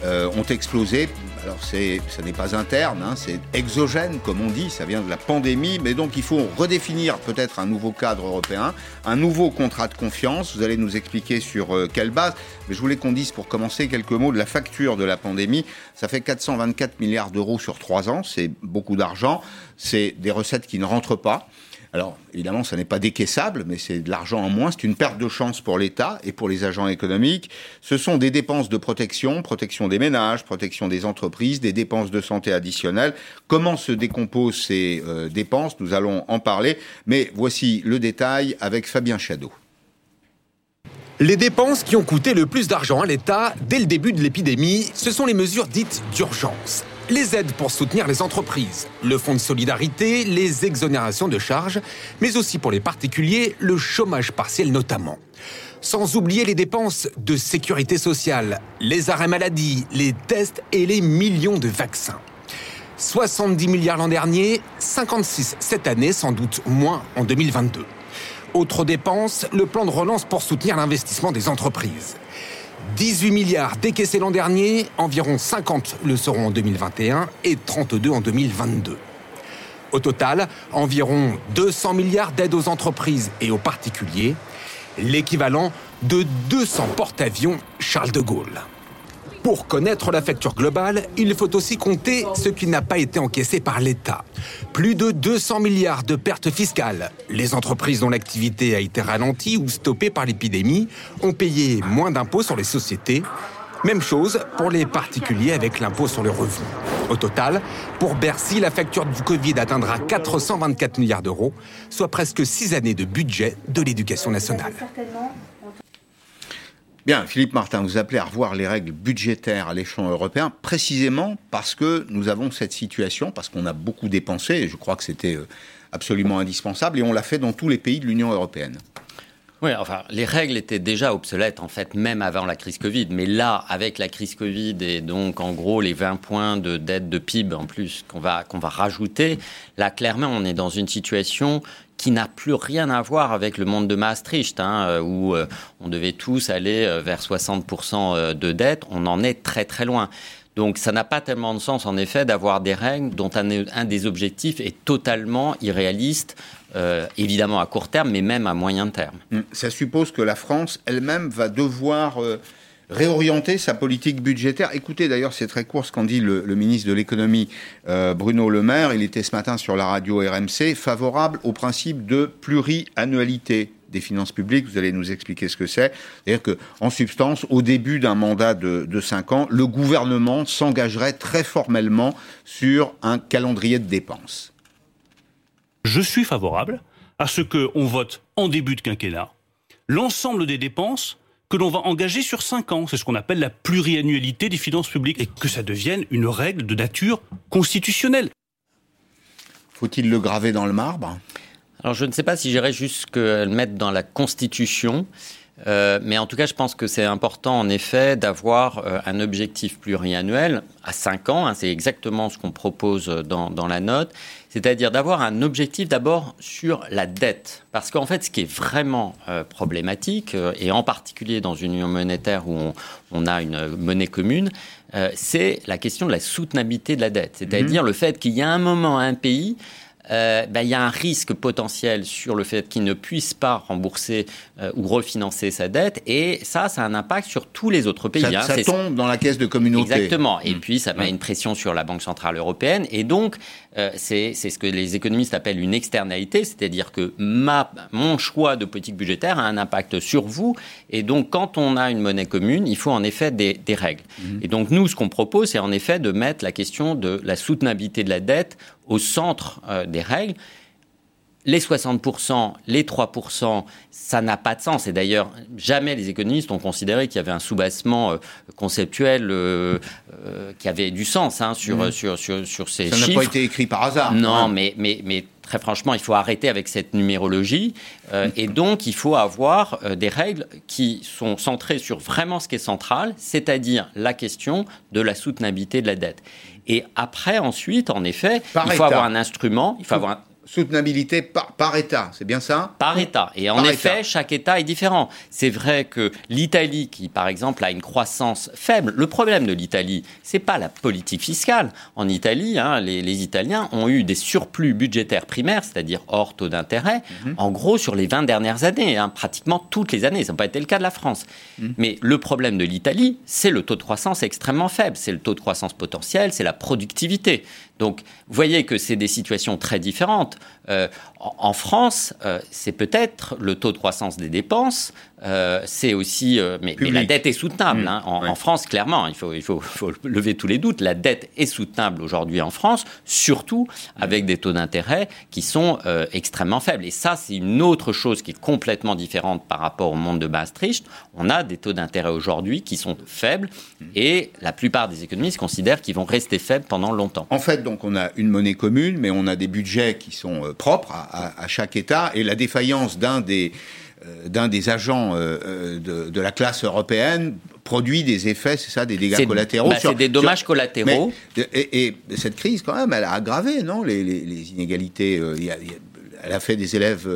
euh, ont explosé. Alors ça n'est pas interne, hein, c'est exogène comme on dit, ça vient de la pandémie, mais donc il faut redéfinir peut-être un nouveau cadre européen, un nouveau contrat de confiance. Vous allez nous expliquer sur euh, quelle base, mais je voulais qu'on dise pour commencer quelques mots de la facture de la pandémie. Ça fait 424 milliards d'euros sur trois ans, c'est beaucoup d'argent, c'est des recettes qui ne rentrent pas. Alors, évidemment, ça n'est pas décaissable, mais c'est de l'argent en moins. C'est une perte de chance pour l'État et pour les agents économiques. Ce sont des dépenses de protection, protection des ménages, protection des entreprises, des dépenses de santé additionnelles. Comment se décomposent ces euh, dépenses? Nous allons en parler. Mais voici le détail avec Fabien Chadeau. Les dépenses qui ont coûté le plus d'argent à l'État dès le début de l'épidémie, ce sont les mesures dites d'urgence les aides pour soutenir les entreprises, le fonds de solidarité, les exonérations de charges, mais aussi pour les particuliers, le chômage partiel notamment. Sans oublier les dépenses de sécurité sociale, les arrêts maladie, les tests et les millions de vaccins. 70 milliards l'an dernier, 56 cette année, sans doute moins en 2022. Autre dépense, le plan de relance pour soutenir l'investissement des entreprises. 18 milliards décaissés l'an dernier, environ 50 le seront en 2021 et 32 en 2022. Au total, environ 200 milliards d'aides aux entreprises et aux particuliers, l'équivalent de 200 porte-avions Charles de Gaulle. Pour connaître la facture globale, il faut aussi compter ce qui n'a pas été encaissé par l'État. Plus de 200 milliards de pertes fiscales. Les entreprises dont l'activité a été ralentie ou stoppée par l'épidémie ont payé moins d'impôts sur les sociétés. Même chose pour les particuliers avec l'impôt sur le revenu. Au total, pour Bercy, la facture du Covid atteindra 424 milliards d'euros, soit presque six années de budget de l'éducation nationale. Bien, Philippe Martin, vous appelez à revoir les règles budgétaires à l'échelon européen, précisément parce que nous avons cette situation, parce qu'on a beaucoup dépensé, et je crois que c'était euh, absolument indispensable, et on l'a fait dans tous les pays de l'Union européenne. Oui, enfin, les règles étaient déjà obsolètes, en fait, même avant la crise Covid. Mais là, avec la crise Covid et donc, en gros, les 20 points de dette de PIB en plus qu'on va, qu'on va rajouter, là, clairement, on est dans une situation qui n'a plus rien à voir avec le monde de Maastricht, hein, euh, où euh, on devait tous aller euh, vers 60% de dette. On en est très très loin. Donc ça n'a pas tellement de sens, en effet, d'avoir des règles dont un, des objectifs est totalement irréaliste, évidemment à court terme, mais même à moyen terme. Ça suppose que la France elle-même va devoir réorienter sa politique budgétaire. Écoutez, d'ailleurs, c'est très court ce qu'en dit le, ministre de l'économie euh, Bruno Le Maire. Il était ce matin sur la radio RMC, favorable au principe de pluriannualité des finances publiques. Vous allez nous expliquer ce que c'est. C'est-à-dire qu'en substance, au début d'un mandat de, de cinq ans, le gouvernement s'engagerait très formellement sur un calendrier de dépenses. Je suis favorable à ce qu'on vote en début de quinquennat l'ensemble des dépenses que l'on va engager sur cinq ans. C'est ce qu'on appelle la pluriannualité des finances publiques et que ça devienne une règle de nature constitutionnelle. Faut-il le graver dans le marbre? Alors je ne sais pas si j'irais jusque le mettre dans la Constitution. Euh, mais en tout cas, je pense que c'est important, en effet, d'avoir euh, un objectif pluriannuel à 5 ans. Hein, c'est exactement ce qu'on propose dans, dans, la note. C'est-à-dire d'avoir un objectif d'abord sur la dette. Parce qu'en fait, ce qui est vraiment euh, problématique, et en particulier dans une union monétaire où on, on a une monnaie commune, c'est la question de la soutenabilité de la dette. C'est-à-dire mmh. le fait qu'il y a un moment, un pays euh, ben, il y a un risque potentiel sur le fait qu'il ne puisse pas rembourser euh, ou refinancer sa dette. Et ça, ça a un impact sur tous les autres pays. Ça, hein. tombe dans la caisse de communauté. Exactement. Et mmh. puis, ça met une pression sur la Banque Centrale Européenne. Et donc, euh, c'est ce que les économistes appellent une externalité, c'est-à-dire que ma, mon choix de politique budgétaire a un impact sur vous. Et donc, quand on a une monnaie commune, il faut en effet des, des règles. Mmh. Et donc, nous, ce qu'on propose, c'est en effet de mettre la question de la soutenabilité de la dette au centre euh, des règles. Les 60%, les 3%, ça n'a pas de sens. Et d'ailleurs, jamais les économistes ont considéré qu'il y avait un soubassement euh, conceptuel euh, qui avait du sens hein, sur, mmh. sur, sur, sur, ces chiffres. Ça n'a pas été écrit par hasard. Non, mais, mais, mais très franchement, il faut arrêter avec cette numérologie. et donc, il faut avoir des règles qui sont centrées sur vraiment ce qui est central, c'est-à-dire la question de la soutenabilité de la dette. Et après, ensuite, en effet, il faut avoir un instrument, il faut avoir Soutenabilité par, par État, c'est bien ça? Par État. Et en effet, chaque État est différent. C'est vrai que l'Italie, qui par exemple a une croissance faible, le problème de l'Italie, c'est pas la politique fiscale. En Italie, hein, les, les, Italiens ont eu des surplus budgétaires primaires, c'est-à-dire hors taux d'intérêt, mhm. en gros sur les 20 dernières années, hein, pratiquement toutes les années. Ça n'a pas été le cas de la France. Mhm. Mais le problème de l'Italie, c'est le taux de croissance extrêmement faible. C'est le taux de croissance potentiel, c'est la productivité. Donc, vous voyez que c'est des situations très différentes. Euh, en, France, euh, c'est peut-être le taux de croissance des dépenses, euh, c'est aussi, mais, la dette est soutenable. Mmh, hein. en, France, clairement, il, faut, il faut, lever tous les doutes. La dette est soutenable aujourd'hui en France, surtout avec des taux d'intérêt qui sont extrêmement faibles. Et ça, c'est une autre chose qui est complètement différente par rapport au monde de Maastricht. On a des taux d'intérêt aujourd'hui qui sont faibles mmh. et la plupart des économistes considèrent qu'ils vont rester faibles pendant longtemps. En fait, donc on a une monnaie commune, mais on a des budgets qui sont euh, propres à, chaque État, et la défaillance d'un des euh, d'un des agents euh, de, la classe européenne produit des effets, c'est ça, des dégâts collatéraux. Bah, c'est des dommages collatéraux. et, cette crise, quand même, elle a aggravé, non, les, inégalités. elle a fait des élèves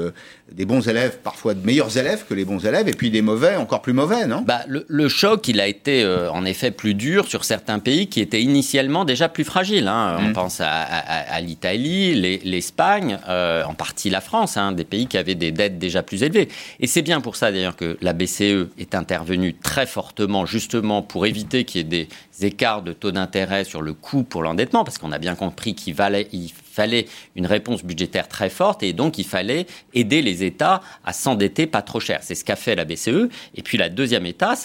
des bons élèves, parfois de meilleurs élèves que les bons élèves, et puis des mauvais, encore plus mauvais, non? Bah, le, choc, il a été euh, en effet plus dur sur certains pays qui étaient initialement déjà plus fragiles. Hein. On mmh. pense à, l'Italie, l'Espagne, euh, en partie la France, hein, des pays qui avaient des dettes déjà plus élevées. Et c'est bien pour ça d'ailleurs que la BCE est intervenue très fortement, justement pour éviter qu'il y ait des écarts de taux d'intérêt sur le coût pour l'endettement, parce qu'on a bien compris qu'il il fallait une réponse budgétaire très forte, et donc il fallait aider les États à s'endetter pas trop cher. C'est ce qu'a fait la BCE. Et puis la deuxième étape,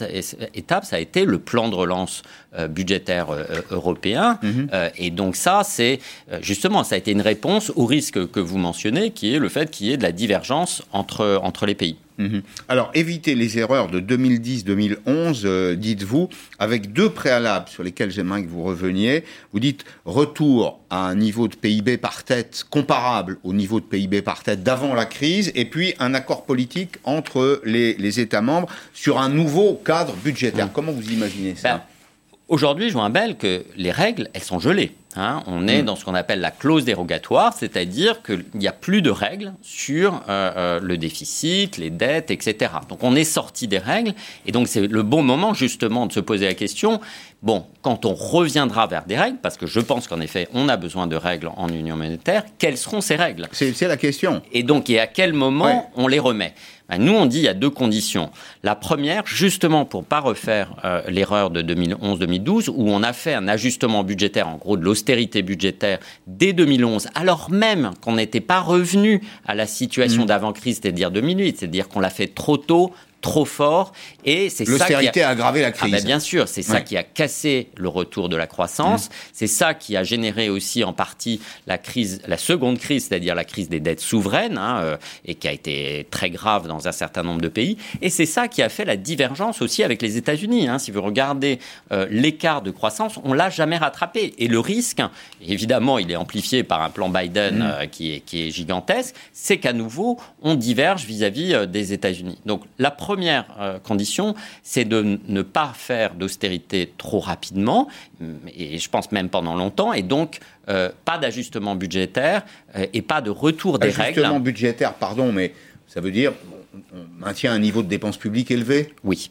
étape ça a été le plan de relance euh, budgétaire euh, européen. Mhm. Euh, et donc ça, c'est justement, ça a été une réponse au risque que vous mentionnez, qui est le fait qu'il y ait de la divergence entre, entre les pays. Mhm. Alors, éviter les erreurs de 2010-2011, euh, dites-vous, avec deux préalables sur lesquels j'aimerais que vous reveniez. Vous dites retour à un niveau de PIB par tête comparable au niveau de PIB par tête d'avant la crise, et puis un accord politique entre les, États membres sur un nouveau cadre budgétaire. Comment vous imaginez ça? Ben, Aujourd'hui, je vois un bel que les règles, elles sont gelées. Hein. on est mm. dans ce qu'on appelle la clause dérogatoire, c'est-à-dire qu'il n'y a plus de règles sur euh, euh, le déficit, les dettes, etc. Donc on est sorti des règles, et donc c'est le bon moment justement de se poser la question, bon, quand on reviendra vers des règles, parce que je pense qu'en effet on a besoin de règles en union monétaire, quelles seront ces règles? C'est la question. Et donc, et à quel moment on les remet? Ben, nous, on dit il y a deux conditions. La première, justement pour pas refaire euh, l'erreur de 2011-2012, où on a fait un ajustement budgétaire, en gros de l'austérité budgétaire, dès 2011, alors même qu'on n'était pas revenu à la situation mmh. d'avant-crise, c'est-à-dire 2008, c'est-à-dire qu'on l'a fait trop tôt, trop fort. Et c'est ça qui a... aggravé la ah crise. Ben, bien sûr, c'est ça qui a cassé le retour de la croissance. Mmh. C'est ça qui a généré aussi en partie la crise, la seconde crise, c'est-à-dire la crise des dettes souveraines, hein, euh, et qui a été très grave dans un certain nombre de pays. Et c'est ça qui a fait la divergence aussi avec les États-Unis. Hein. Si vous regardez euh, l'écart de croissance, on l'a jamais rattrapé. Et le risque, évidemment, il est amplifié par un plan Biden mmh. euh, qui, est, qui est gigantesque, c'est qu'à nouveau, on diverge vis-à-vis des États-Unis. Donc la première première euh, condition, c'est de ne pas faire d'austérité trop rapidement, et je pense même pendant longtemps, et donc euh, pas d'ajustement budgétaire euh, et pas de retour des règles. Ajustement budgétaire, pardon, mais ça veut dire on maintient un niveau de dépenses publiques élevé? Oui.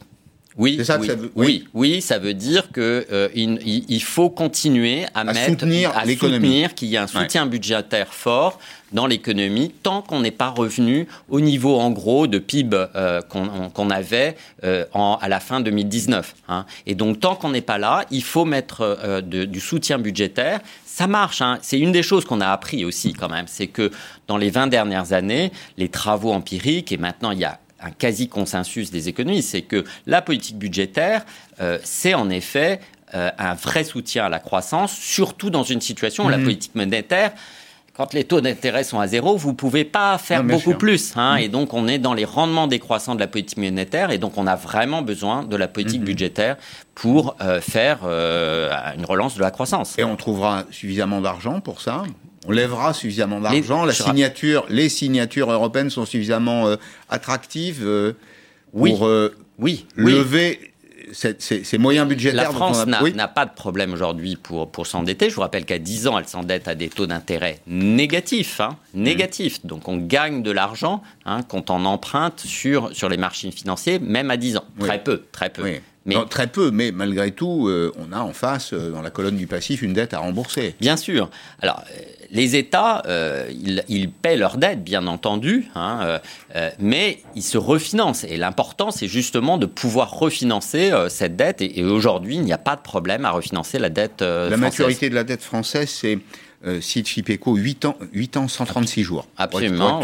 Oui, ça oui, ça veut, oui, oui, ça veut dire que euh, il, faut continuer à, mettre, soutenir à soutenir qu'il y ait un soutien budgétaire fort dans l'économie tant qu'on n'est pas revenu au niveau en gros de PIB euh, qu'on avait euh, en, à la fin 2019. Hein. Et donc tant qu'on n'est pas là, il faut mettre de, du soutien budgétaire. Ça marche. Hein. C'est une des choses qu'on a appris aussi quand même, c'est que dans les 20 dernières années, les travaux empiriques et maintenant il y a un quasi-consensus des économistes, c'est que la politique budgétaire, euh, c'est en effet euh, un vrai soutien à la croissance, surtout dans une situation où la mmh. politique monétaire, quand les taux d'intérêt sont à zéro, vous ne pouvez pas faire beaucoup plus. Hein, mmh. Et donc, on est dans les rendements décroissants de la politique monétaire. Et donc, on a vraiment besoin de la politique mmh. budgétaire pour euh, faire une relance de la croissance. Et on trouvera suffisamment d'argent pour ça? On lèvera suffisamment d'argent. La signature, les signatures européennes sont suffisamment euh, attractives euh, pour euh, oui, lever ces moyens budgétaires. La France n'a pas de problème aujourd'hui pour, pour s'endetter. Je vous rappelle qu'à 10 ans, elle s'endette à des taux d'intérêt négatifs. Hein, négatifs. Donc on gagne de l'argent hein, quand on emprunte sur, sur les marchés financiers, même à 10 ans. Très peu, très peu. Mais... très peu, mais malgré tout, euh, on a en face, euh, dans la colonne du passif, une dette à rembourser. Bien sûr. Alors, les États, euh, ils, paient leurs dettes, bien entendu, hein, euh, euh, mais ils se refinancent. Et l'important, c'est justement de pouvoir refinancer cette dette. Et, aujourd'hui, il n'y a pas de problème à refinancer la dette La maturité de la dette française, c'est euh, site FIPECO, 8 ans, 8 ans 136 jours. Absolument.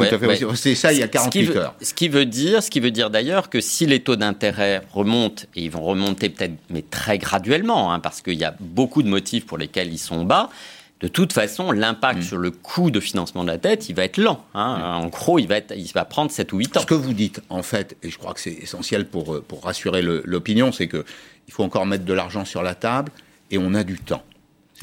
C'est ça, il y a 48 heures. Ce qui veut dire, ce qui veut dire d'ailleurs que si les taux d'intérêt remontent, et ils vont remonter peut-être, mais très graduellement, hein, parce qu'il y a beaucoup de motifs pour lesquels ils sont bas, de toute façon, l'impact mm. sur le coût de financement de la dette, il va être lent. Hein. Mm. En gros, il va, être, il va prendre 7 ou 8 ans. Ce que vous dites, en fait, et je crois que c'est essentiel pour, euh, pour rassurer l'opinion, c'est qu'il faut encore mettre de l'argent sur la table et on a du temps.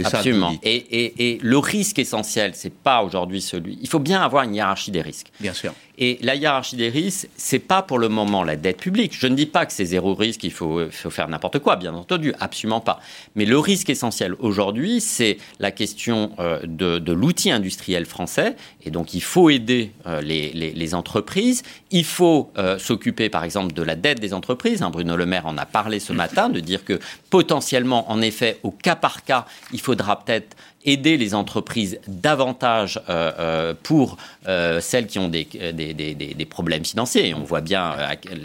Absolument. et, et, et, le risque essentiel, c'est pas aujourd'hui celui. Il faut bien avoir une hiérarchie des risques. Bien sûr. Et la hiérarchie des risques, c'est pas pour le moment la dette publique. Je ne dis pas que c'est zéro risque, il faut, faut faire n'importe quoi, bien entendu, absolument pas. Mais le risque essentiel aujourd'hui, c'est la question euh, de, de l'outil industriel français. Et donc, il faut aider euh, les, les, les, entreprises. Il faut euh, s'occuper, par exemple, de la dette des entreprises. Hein, Bruno Le Maire en a parlé ce matin, de dire que potentiellement, en effet, au cas par cas, il faudra peut-être aider les entreprises davantage euh, euh, pour euh, celles qui ont des, des, des, des, problèmes financiers. on voit bien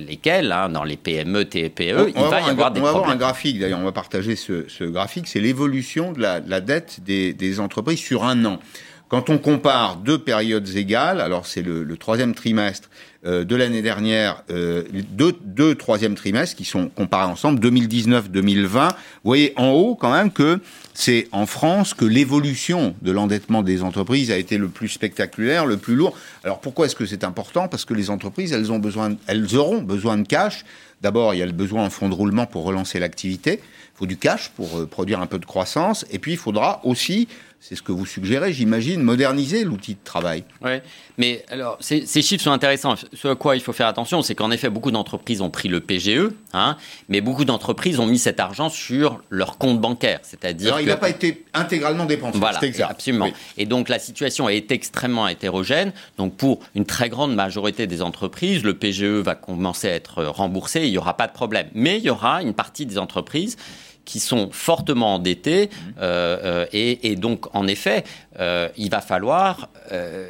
lesquels, hein, dans les PME, TPE, il va y avoir des on va avoir un graphique, d'ailleurs, on va partager ce, ce graphique, c'est l'évolution de la, la, dette des, entreprises sur un an. Quand on compare deux périodes égales, alors c'est le, le, troisième trimestre de l'année dernière, deux, deux troisièmes trimestres qui sont comparés ensemble, 2019-2020, vous voyez en haut quand même que c'est en France que l'évolution de l'endettement des entreprises a été le plus spectaculaire, le plus lourd. Alors pourquoi est-ce que c'est important? Parce que les entreprises, elles, ont besoin, elles auront besoin de cash. D'abord, il y a le besoin en fonds de roulement pour relancer l'activité. Il faut du cash pour euh, produire un peu de croissance. Et puis, il faudra aussi c'est ce que vous suggérez, j'imagine, moderniser l'outil de travail. Oui, mais alors, ces, chiffres sont intéressants. Ce à quoi il faut faire attention, c'est qu'en effet, beaucoup d'entreprises ont pris le PGE, hein, mais beaucoup d'entreprises ont mis cet argent sur leur compte bancaire. C'est-à-dire. Alors, il n'a pas été intégralement dépensé. Voilà, absolument. Et donc, la situation est extrêmement hétérogène. Donc, pour une très grande majorité des entreprises, le PGE va commencer à être remboursé, il n'y aura pas de problème. Mais il y aura une partie des entreprises qui sont fortement endettés. Mhm. Euh, euh, et, donc, en effet, euh, il va falloir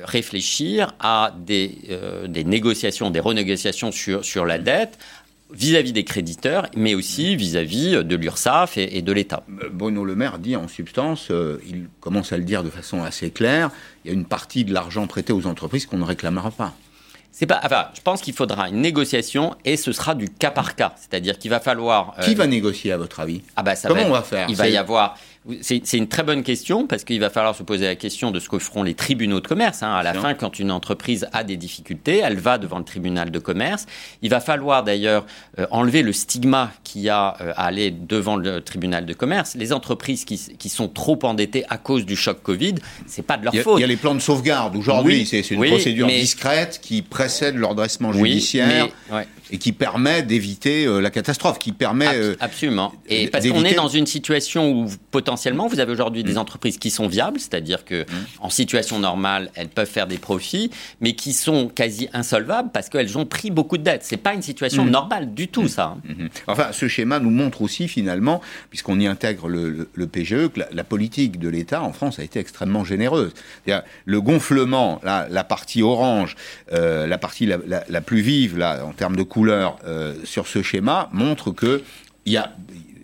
réfléchir à des, des, négociations, des renégociations sur, sur la dette vis-à-vis des créditeurs, mais aussi vis-à-vis de l'URSSAF et, de l'État. Bruno Le Maire dit en substance, il commence à le dire de façon assez claire, il y a une partie de l'argent prêté aux entreprises qu'on ne réclamera pas. C'est pas. Enfin, je pense qu'il faudra une négociation et ce sera du cas par cas. C'est-à-dire qu'il va falloir. Qui va négocier à votre avis? Ah bah ça Comment va on va faire? Il va y avoir c'est une très bonne question parce qu'il va falloir se poser la question de ce que feront les tribunaux de commerce. Hein. À la fin, quand une entreprise a des difficultés, elle va devant le tribunal de commerce. Il va falloir d'ailleurs euh, enlever le stigma qu'il y a euh, à aller devant le tribunal de commerce. Les entreprises qui, qui sont trop endettées à cause du choc Covid, c'est pas de leur faute. Il y a les plans de sauvegarde aujourd'hui. c'est une procédure discrète qui précède le redressement judiciaire. Et qui permet d'éviter euh, la catastrophe, qui permet absolument. Et parce qu'on est dans une situation où potentiellement vous avez aujourd'hui des mm. entreprises qui sont viables, c'est-à-dire que mm. en situation normale, elles peuvent faire des profits, mais qui sont quasi insolvables parce qu'elles ont pris beaucoup de dettes. C'est pas une situation mm. normale du tout, ça. Hein. Mm-hmm. Enfin, ce schéma nous montre aussi finalement, puisqu'on y intègre le, PGE, que la, politique de l'État en France a été extrêmement généreuse. Le gonflement, la, la partie orange, euh, la partie la, plus vive là en termes de couleur euh, sur ce schéma montre que il y a,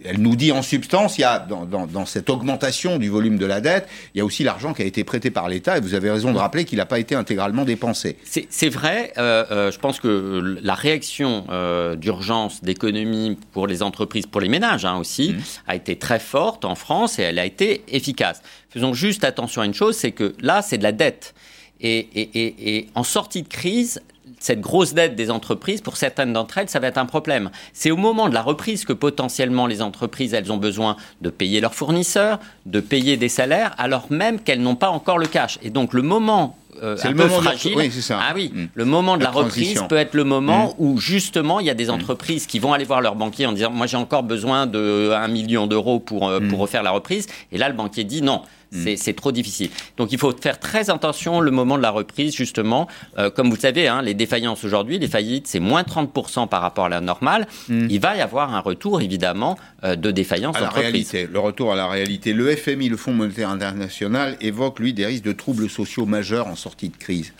elle nous dit en substance, il y a dans, cette augmentation du volume de la dette, il y a aussi l'argent qui a été prêté par l'État, et vous avez raison de rappeler qu'il n'a pas été intégralement dépensé. C'est vrai, euh, euh, je pense que la réaction euh, d'urgence d'économie pour les entreprises, pour les ménages hein, aussi, mmh. a été très forte en France et elle a été efficace. Faisons juste attention à une chose, c'est que là, c'est de la dette. et, en sortie de crise, cette grosse dette des entreprises, pour certaines d'entre elles, ça va être un problème. C'est au moment de la reprise que potentiellement les entreprises, elles ont besoin de payer leurs fournisseurs, de payer des salaires, alors même qu'elles n'ont pas encore le cash. Et donc le moment euh, un peu fragile. Oui, ça. Ah oui, hmm. le moment de la, reprise peut être le moment hmm. où justement il y a des hmm. entreprises qui vont aller voir leur banquier en disant moi j'ai encore besoin de 1 million d'euros pour, euh, pour refaire la reprise. Et là le banquier dit non, Mm. C'est trop difficile. Donc il faut faire très attention le moment de la reprise, justement. Euh, comme vous le savez, hein, les défaillances aujourd'hui, les faillites, c'est moins 30% par rapport à la normale. Mm. Il va y avoir un retour, évidemment, de défaillance à la réalité. Le retour à la réalité. Le FMI, le Fonds monétaire international, évoque, lui, des risques de troubles sociaux majeurs en sortie de crise.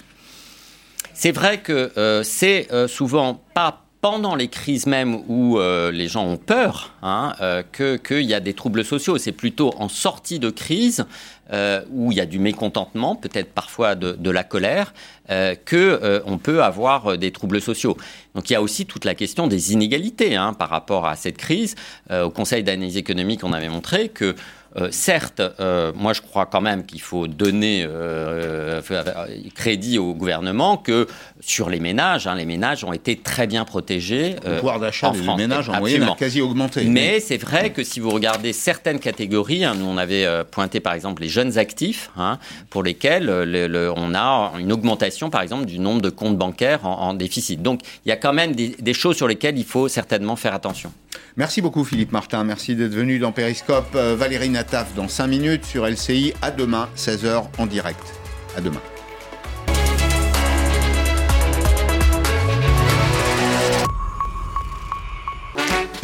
C'est vrai que euh, c'est souvent pas pendant les crises même où euh, les gens ont peur hein, euh, qu'il y a des troubles sociaux. C'est plutôt en sortie de crise euh, où il y a du mécontentement, peut-être parfois de, la colère, euh, que on peut avoir des troubles sociaux. Donc il y a aussi toute la question des inégalités hein, par rapport à cette crise. au Conseil d'analyse économique, on avait montré que euh, certes, euh, moi je crois quand même qu'il faut donner euh, crédit au gouvernement que sur les ménages, hein, les ménages ont été très bien protégés. Le pouvoir d'achat des ménages en moyenne a quasi augmenté. Mais c'est vrai que si vous regardez certaines catégories, hein, nous on avait pointé par exemple les jeunes actifs, hein, pour lesquels on a une augmentation par exemple du nombre de comptes bancaires en, déficit. Donc il y a quand même des choses sur lesquelles il faut certainement faire attention. Merci beaucoup Philippe Martin, merci d'être venu dans Périscope. Euh, Valérie Nataf dans 5 minutes sur LCI. À demain, 16h en direct. À demain.